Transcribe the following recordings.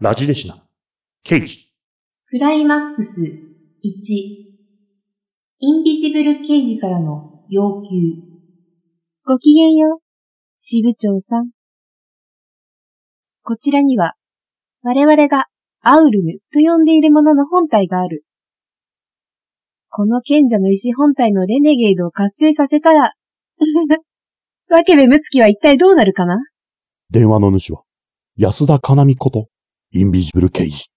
ラジデシナ、ケイジ。クライマックス1インビジブル刑事からの要求ごきげんよう、支部長さん。こちらには、我々がアウルムと呼んでいるものの本体がある。この賢者の石本体のレネゲードを活性させたら、わけべむつきは一体どうなるかな？電話の主は、安田かなみこと、インビジブル刑事。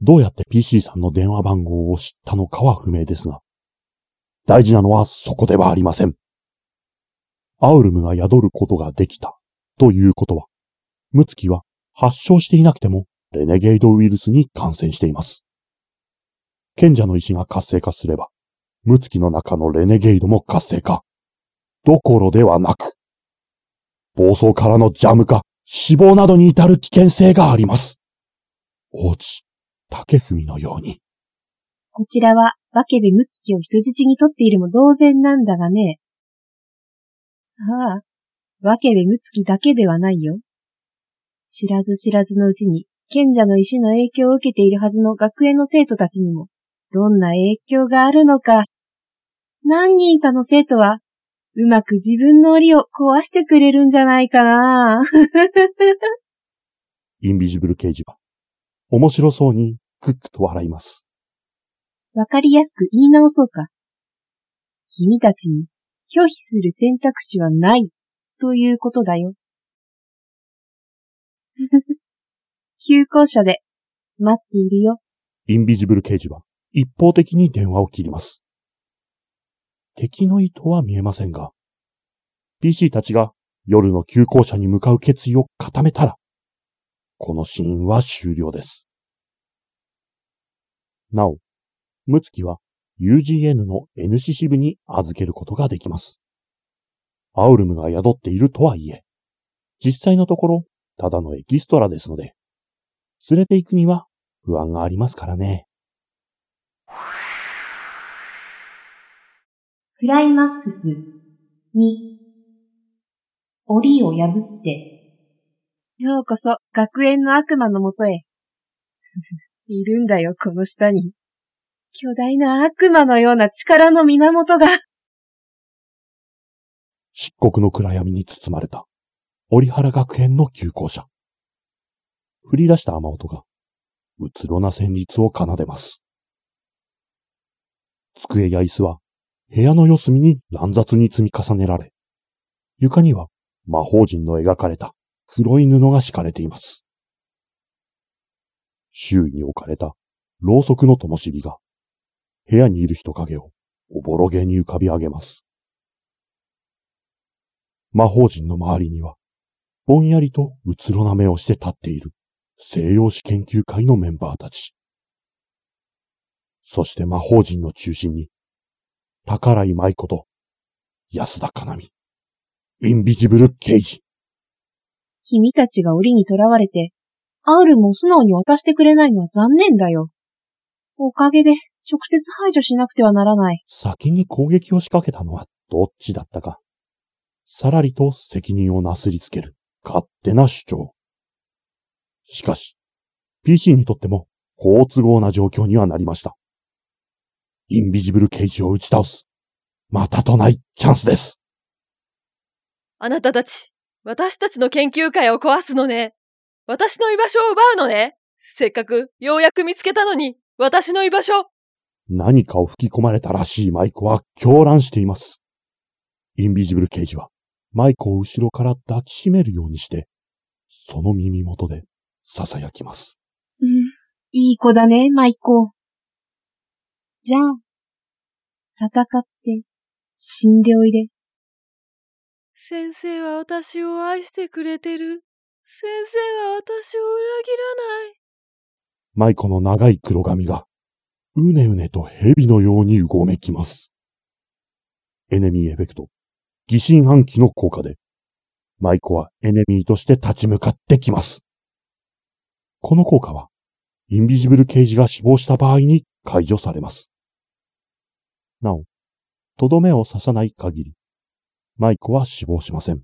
どうやって PC さんの電話番号を知ったのかは不明ですが、大事なのはそこではありません。アウルムが宿ることができたということは、ムツキは発症していなくてもレネゲードウイルスに感染しています。賢者の石が活性化すれば、ムツキの中のレネゲードも活性化。どころではなく、暴走からのジャム化、死亡などに至る危険性があります。王子、竹文のように。こちらは、わけべむつきを人質に取っているも同然なんだがね。ああ、わけべむつきだけではないよ。知らず知らずのうちに、賢者の石の影響を受けているはずの学園の生徒たちにも、どんな影響があるのか。何人かの生徒は、うまく自分の檻を壊してくれるんじゃないかな インビジブル刑事は、面白そうにクックと笑います。わかりやすく言い直そうか。君たちに拒否する選択肢はないということだよ。休校舎で待っているよ。インビジブル刑事は一方的に電話を切ります。敵の意図は見えませんが、PC たちが夜の急行車に向かう決意を固めたら、このシーンは終了です。なお、ムツキは UGN の NC 支部に預けることができます。アウルムが宿っているとはいえ、実際のところ、ただのエキストラですので、連れて行くには不安がありますからね。クライマックス2檻を破って、ようこそ学園の悪魔のもとへ。いるんだよ、この下に。巨大な悪魔のような力の源が。漆黒の暗闇に包まれた、折原学園の急行車。降り出した雨音が、うつろな旋律を奏でます。机や椅子は部屋の四隅に乱雑に積み重ねられ、床には魔法陣の描かれた黒い布が敷かれています。周囲に置かれたろうそくの灯火が、部屋にいる人影をおぼろげに浮かび上げます。魔法陣の周りには、ぼんやりとうつろな目をして立っている西洋史研究会のメンバーたち。そして魔法陣の中心に、宝井舞子と、安田かなみ、インビジブル刑事。君たちが檻に囚われて、アウルも素直に渡してくれないのは残念だよ。おかげで直接排除しなくてはならない。先に攻撃を仕掛けたのはどっちだったか。さらりと責任をなすりつける勝手な主張。しかし、PC にとっても好都合な状況にはなりました。インビジブル刑事を打ち倒す。またとないチャンスです。あなたたち、私たちの研究会を壊すのね。私の居場所を奪うのね。せっかくようやく見つけたのに、私の居場所。何かを吹き込まれたらしいマイコは狂乱しています。インビジブル刑事はマイコを後ろから抱きしめるようにして、その耳元で囁きます。うん、いい子だね、マイコ。じゃあ、戦って死んでおいで。先生は私を愛してくれてる。先生は私を裏切らない。マイコの長い黒髪が、うねうねと蛇のようにうごめきます。エネミーエフェクト、疑心暗鬼の効果で、マイコはエネミーとして立ち向かってきます。この効果は、インビジブル刑事が死亡した場合に解除されます。なお、とどめを刺さない限り、マイコは死亡しません。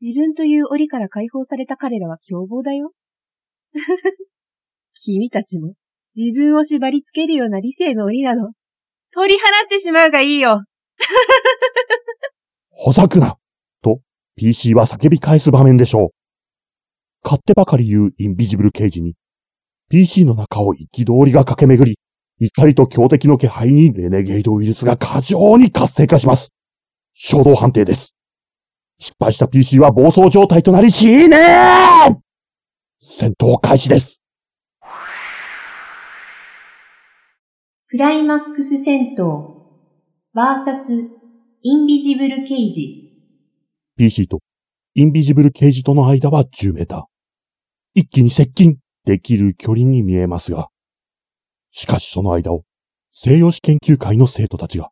自分という檻から解放された彼らは凶暴だよ。君たちも自分を縛り付けるような理性の檻など、取り払ってしまうがいいよ。ほざくなと PC は叫び返す場面でしょう。勝手ばかり言うインビジブル刑事に PC の中を憤りが駆け巡り、怒りと強敵の気配にレネゲードウイルスが過剰に活性化します。衝動判定です。失敗した PC は暴走状態となり死ねー戦闘開始です。クライマックス戦闘、バーサス、インビジブルケイジ。PC とインビジブルケイジとの間は10メーター。一気に接近できる距離に見えますが、しかしその間を西洋史研究会の生徒たちが、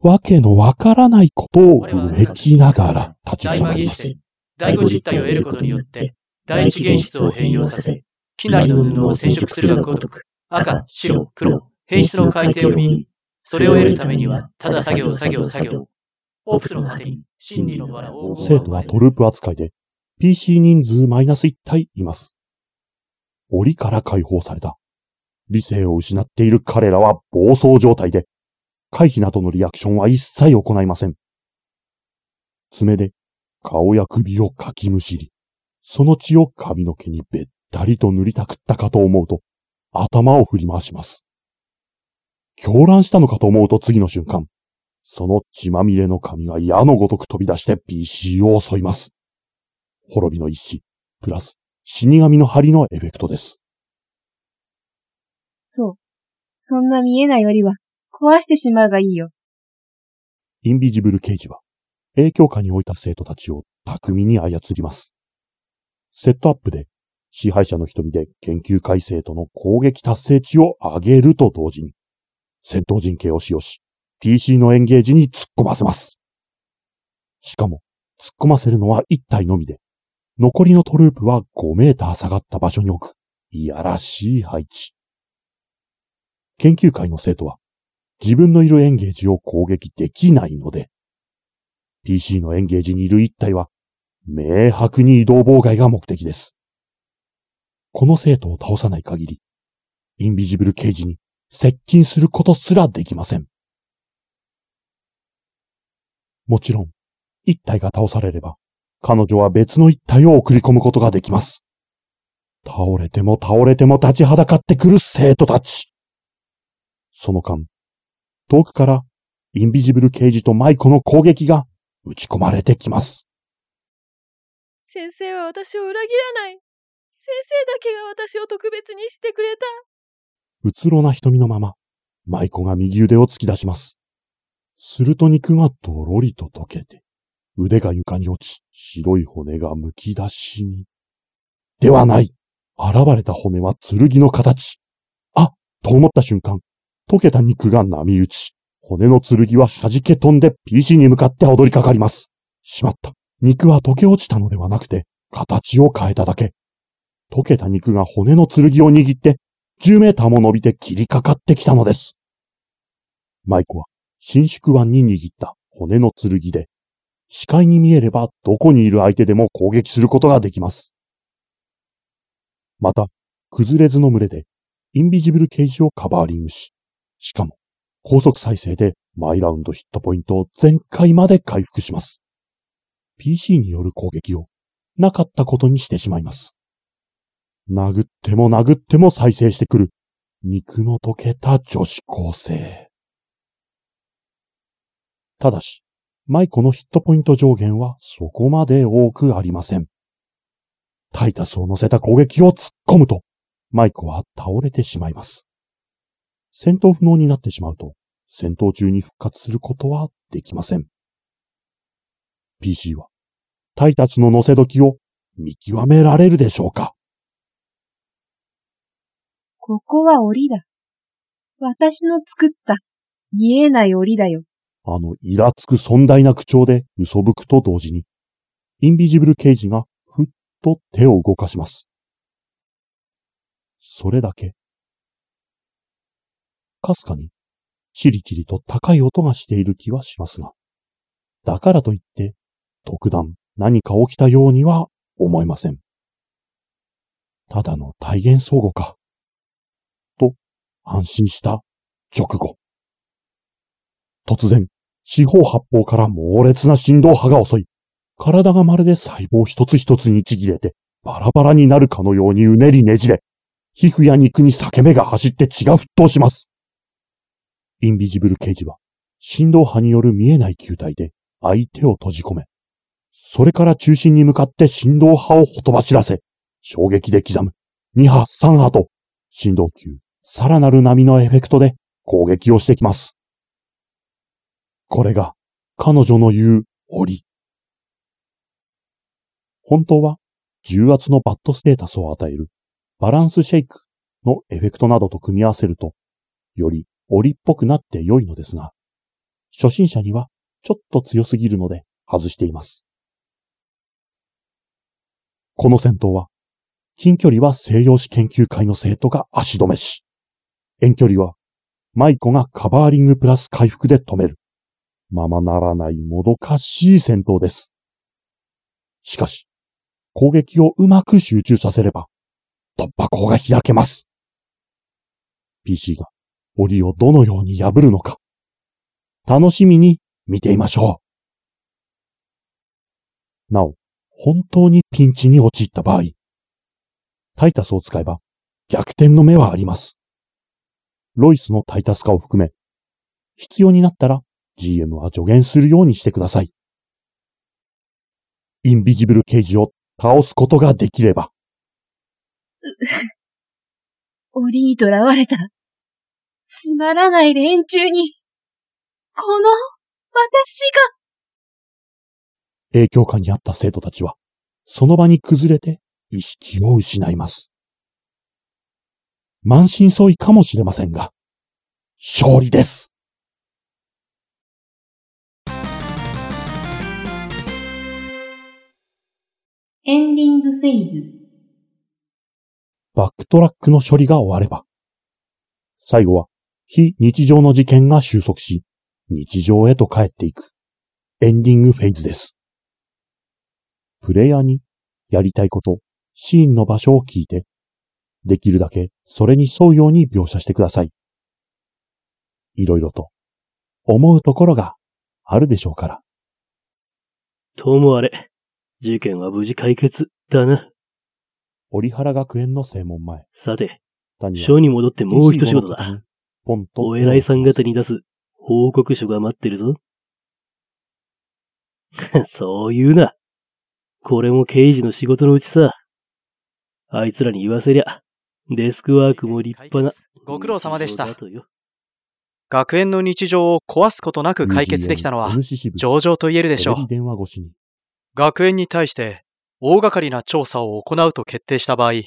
わけのわからないことをうめきながら立ち去ります。第五実体を得ることによって、第一原質を変容させ、機内の布を染色するがごとく、赤、白、黒、変質の改定を見、それを得るためには、ただ作業、作業、作業。オプスの果てに、真理の藁を。生徒はトループ扱いで、PC 人数マイナス1体います。檻から解放された。理性を失っている彼らは暴走状態で、回避などのリアクションは一切行いません。爪で顔や首をかきむしり、その血を髪の毛にべったりと塗りたくったかと思うと、頭を振り回します。狂乱したのかと思うと次の瞬間、その血まみれの髪が矢のごとく飛び出して PC を襲います。滅びの一死、プラス死神の針のエフェクトです。そう。そんな見えないよりは壊してしまうがいいよ。インビジブル刑事は影響下に置いた生徒たちを巧みに操ります。セットアップで支配者の瞳で研究会生徒の攻撃達成値を上げると同時に、戦闘陣形を使用し、PC のエンゲージに突っ込ませます。しかも、突っ込ませるのは1体のみで、残りのトループは5メーター下がった場所に置く、いやらしい配置。研究会の生徒は、自分のいるエンゲージを攻撃できないので、PC のエンゲージにいる一体は、明白に移動妨害が目的です。この生徒を倒さない限り、インビジブル刑事に接近することすらできません。もちろん、一体が倒されれば、彼女は別の一体を送り込むことができます。倒れても倒れても立ちはだかってくる生徒たち。その間、遠くからインビジブル刑事とマイコの攻撃が打ち込まれてきます。先生は私を裏切らない。先生だけが私を特別にしてくれた。うつろな瞳のまま、マイコが右腕を突き出します。すると肉がとろりと溶けて、腕が床に落ち、白い骨が剥き出しに。ではない。現れた骨は剣の形。あと思った瞬間、溶けた肉が波打ち、骨の剣は弾け飛んで PC に向かって踊りかかります。しまった。肉は溶け落ちたのではなくて、形を変えただけ。溶けた肉が骨の剣を握って、10メーターも伸びて切りかかってきたのです。マイコは、伸縮湾に握った骨の剣で、視界に見えればどこにいる相手でも攻撃することができます。また、崩れずの群れで、インビジブルケージをカバーリングし、しかも、高速再生でマイラウンドヒットポイントを全開まで回復します。PC による攻撃をなかったことにしてしまいます。殴っても殴っても再生してくる肉の溶けた女子高生。ただし、マイコのヒットポイント上限はそこまで多くありません。タイタスを乗せた攻撃を突っ込むと、マイコは倒れてしまいます。戦闘不能になってしまうと、戦闘中に復活することはできません。PC は、タイタスの乗せ時を見極められるでしょうかここは檻だ。私の作った見えない檻だよ。あのイラつく尊大な口調で嘘吹くと同時に、インビジブル刑事がふっと手を動かします。それだけ。かすかに、チリチリと高い音がしている気はしますが、だからといって、特段何か起きたようには思えません。ただの体現相互か。と安心した直後。突然、四方八方から猛烈な振動波が襲い、体がまるで細胞一つ一つにちぎれて、バラバラになるかのようにうねりねじれ、皮膚や肉に裂け目が走って血が沸騰します。インビジブル刑事は、振動波による見えない球体で相手を閉じ込め、それから中心に向かって振動波をほとばしらせ、衝撃で刻む、2波、3波と、振動球、さらなる波のエフェクトで攻撃をしてきます。これが、彼女の言う、檻。本当は、重圧のバッドステータスを与える、バランスシェイクのエフェクトなどと組み合わせると、より檻っぽくなって良いのですが、初心者にはちょっと強すぎるので外しています。この戦闘は、近距離は西洋史研究会の生徒が足止めし、遠距離は舞子がカバーリングプラス回復で止める。ままならないもどかしい戦闘です。しかし、攻撃をうまく集中させれば、突破口が開けます。PC が檻をどのように破るのか、楽しみに見ていましょう。なお、本当にピンチに陥った場合、タイタスを使えば逆転の目はあります。ロイスのタイタス化を含め、必要になったら GM は助言するようにしてください。インビジブル刑事を倒すことができれば、檻に囚われた。つまらない連中に、この、私が、影響下にあった生徒たちは、その場に崩れて意識を失います。満身創痍かもしれませんが、勝利ですエンディングフェイズ。バックトラックの処理が終われば、最後は非日常の事件が収束し、日常へと帰っていくエンディングフェーズです。プレイヤーにやりたいこと、シーンの場所を聞いて、できるだけそれに沿うように描写してください。いろいろと思うところがあるでしょうから。ともあれ、事件は無事解決だな。折原学園の正門前。さて、署に戻ってもう一仕事だ。。ポンとお偉いさん方に出す報告書が待ってるぞ。そう言うな。これも刑事の仕事のうちさ。あいつらに言わせりゃ、デスクワークも立派な。ご苦労様でした学園の日常を壊すことなく解決できたのは、上々と言えるでしょう学園に対して大掛かりな調査を行うと決定した場合、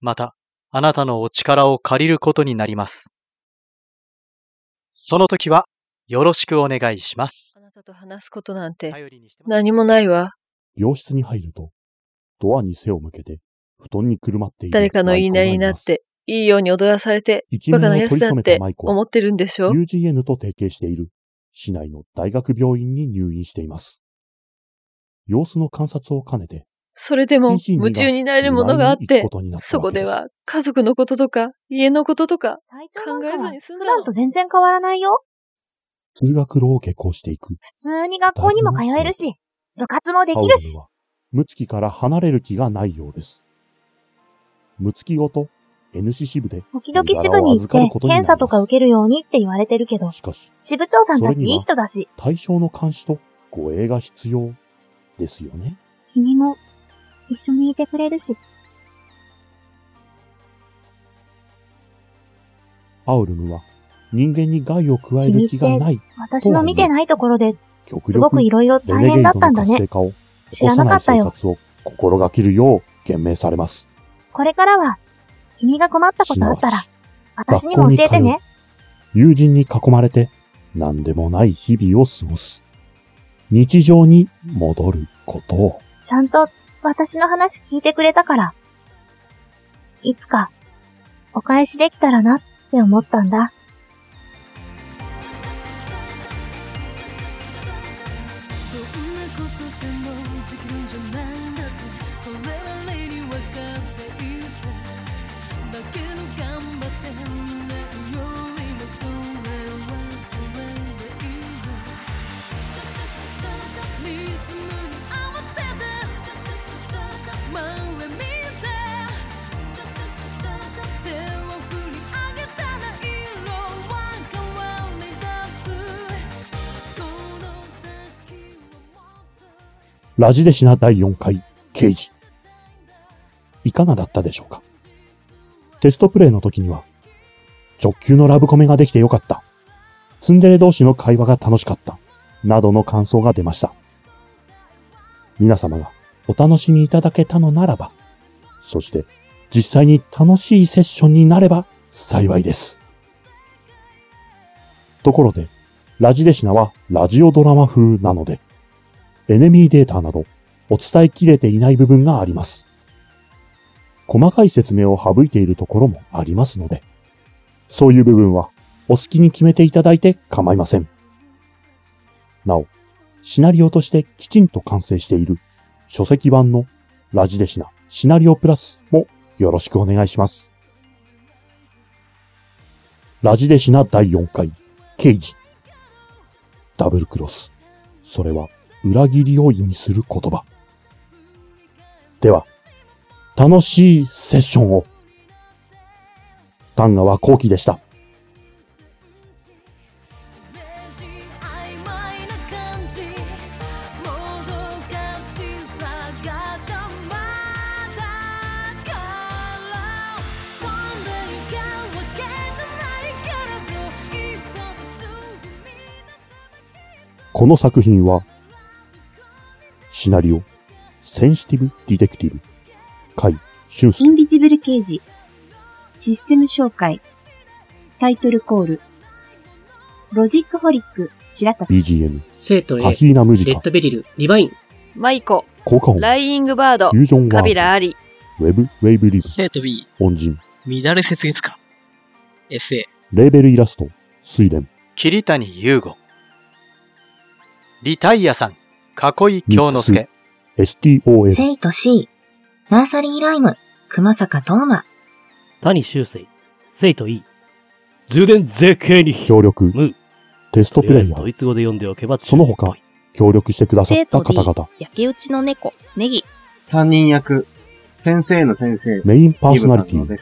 また、あなたのお力を借りることになります。その時は、よろしくお願いしますあ。なたと話すことなんて頼りにしてます何もないわ。病室に入ると、ドアに背を向けて、布団にくるまっている誰かの言いなりになっ、て、いいように踊らされて、一バカな奴だったてマイコは思ってるんでしょ？UGN と提携している市内の大学病院に入院しています。様子の観察を兼ねて、それでも夢中になれるものがあってそこですは家族のこととか、家のこととか、考えずはに済んだの普段と全然変わらないよ。通学路を下校していく普通に学校にも通えるし、部活もできるし。ムツキから離れる気がないようです。ムツキごと NC 支部で、時々支部に行って、検査とか受けるようにって言われてるけど、しかし、支部長さんたちいい人だし、対象の監視と護衛が必要ですよね。君も一緒にいてくれるし。アウルムは人間に害を加える気がない私の見てないところで、極すごく力いろいろ大変だったんだね知らなかったよ。を心がけるよう言命されます。これからは、君が困ったことあったらす、私にも教えてね。友人に囲まれて何でもない日々を過ごす。日常に戻ることを。ちゃんと私の話聞いてくれたから、いつかお返しできたらなって思ったんだ。ラジデシナ第4回刑事。いかがだったでしょうか？テストプレイの時には、直球のラブコメができてよかった。ツンデレ同士の会話が楽しかった。などの感想が出ました。皆様がお楽しみいただけたのならば、そして実際に楽しいセッションになれば幸いです。ところで、ラジデシナはラジオドラマ風なので、エネミーデータなどお伝えきれていない部分があります。細かい説明を省いているところもありますので、そういう部分はお好きに決めていただいて構いません。なお、シナリオとしてきちんと完成している書籍版のラジデシナシナリオプラスもよろしくお願いします。ラジデシナ第4回、刑事。ダブルクロス。それは裏切りを意味する言葉。では、楽しいセッションを。丹川後期でした。この作品は、シナリオ、センシティブ・ディテクティブ、海俊介インビジブル刑事。システム紹介。タイトルコール。ロジックホリック、白田。BGM、生徒カ A、ヒーナムジカ。レッ、ドベリル、リバイン、マイコ、効果音、ライイングバード。フ、ュージョンワカビラあり、ウェブ、ウェイブリブ、生徒 B、音人、乱れ雪月花。SA、レーベルイラスト、睡蓮、桐谷優吾。リタイアさん、囲い京之助。STOL、生徒 C、ナーサリーライム、熊坂東馬、谷修正、生徒 E。充電絶景に。協力、ムテストプレイヤー、ドイツ語で読んでおけばその他、協力してくださった方々、焼き打ちの猫、ネギ。担任役、先生の先生、メインパーソナリティ。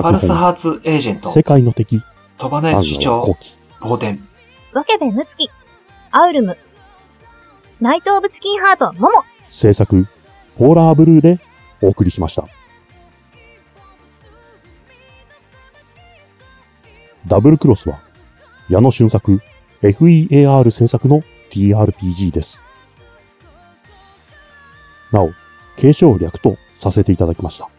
パルスハ本、ーツエージェント、世界の敵、飛ばな丹い主張、川後期、冒険。わけべむつき、アウルム、ナイト・オブ・チキンハート、モモ、制作、ポーラーブルーでお送りしました。ダブルクロスは、矢野俊作 FEAR 制作の TRPG です。なお、継承略とさせていただきました。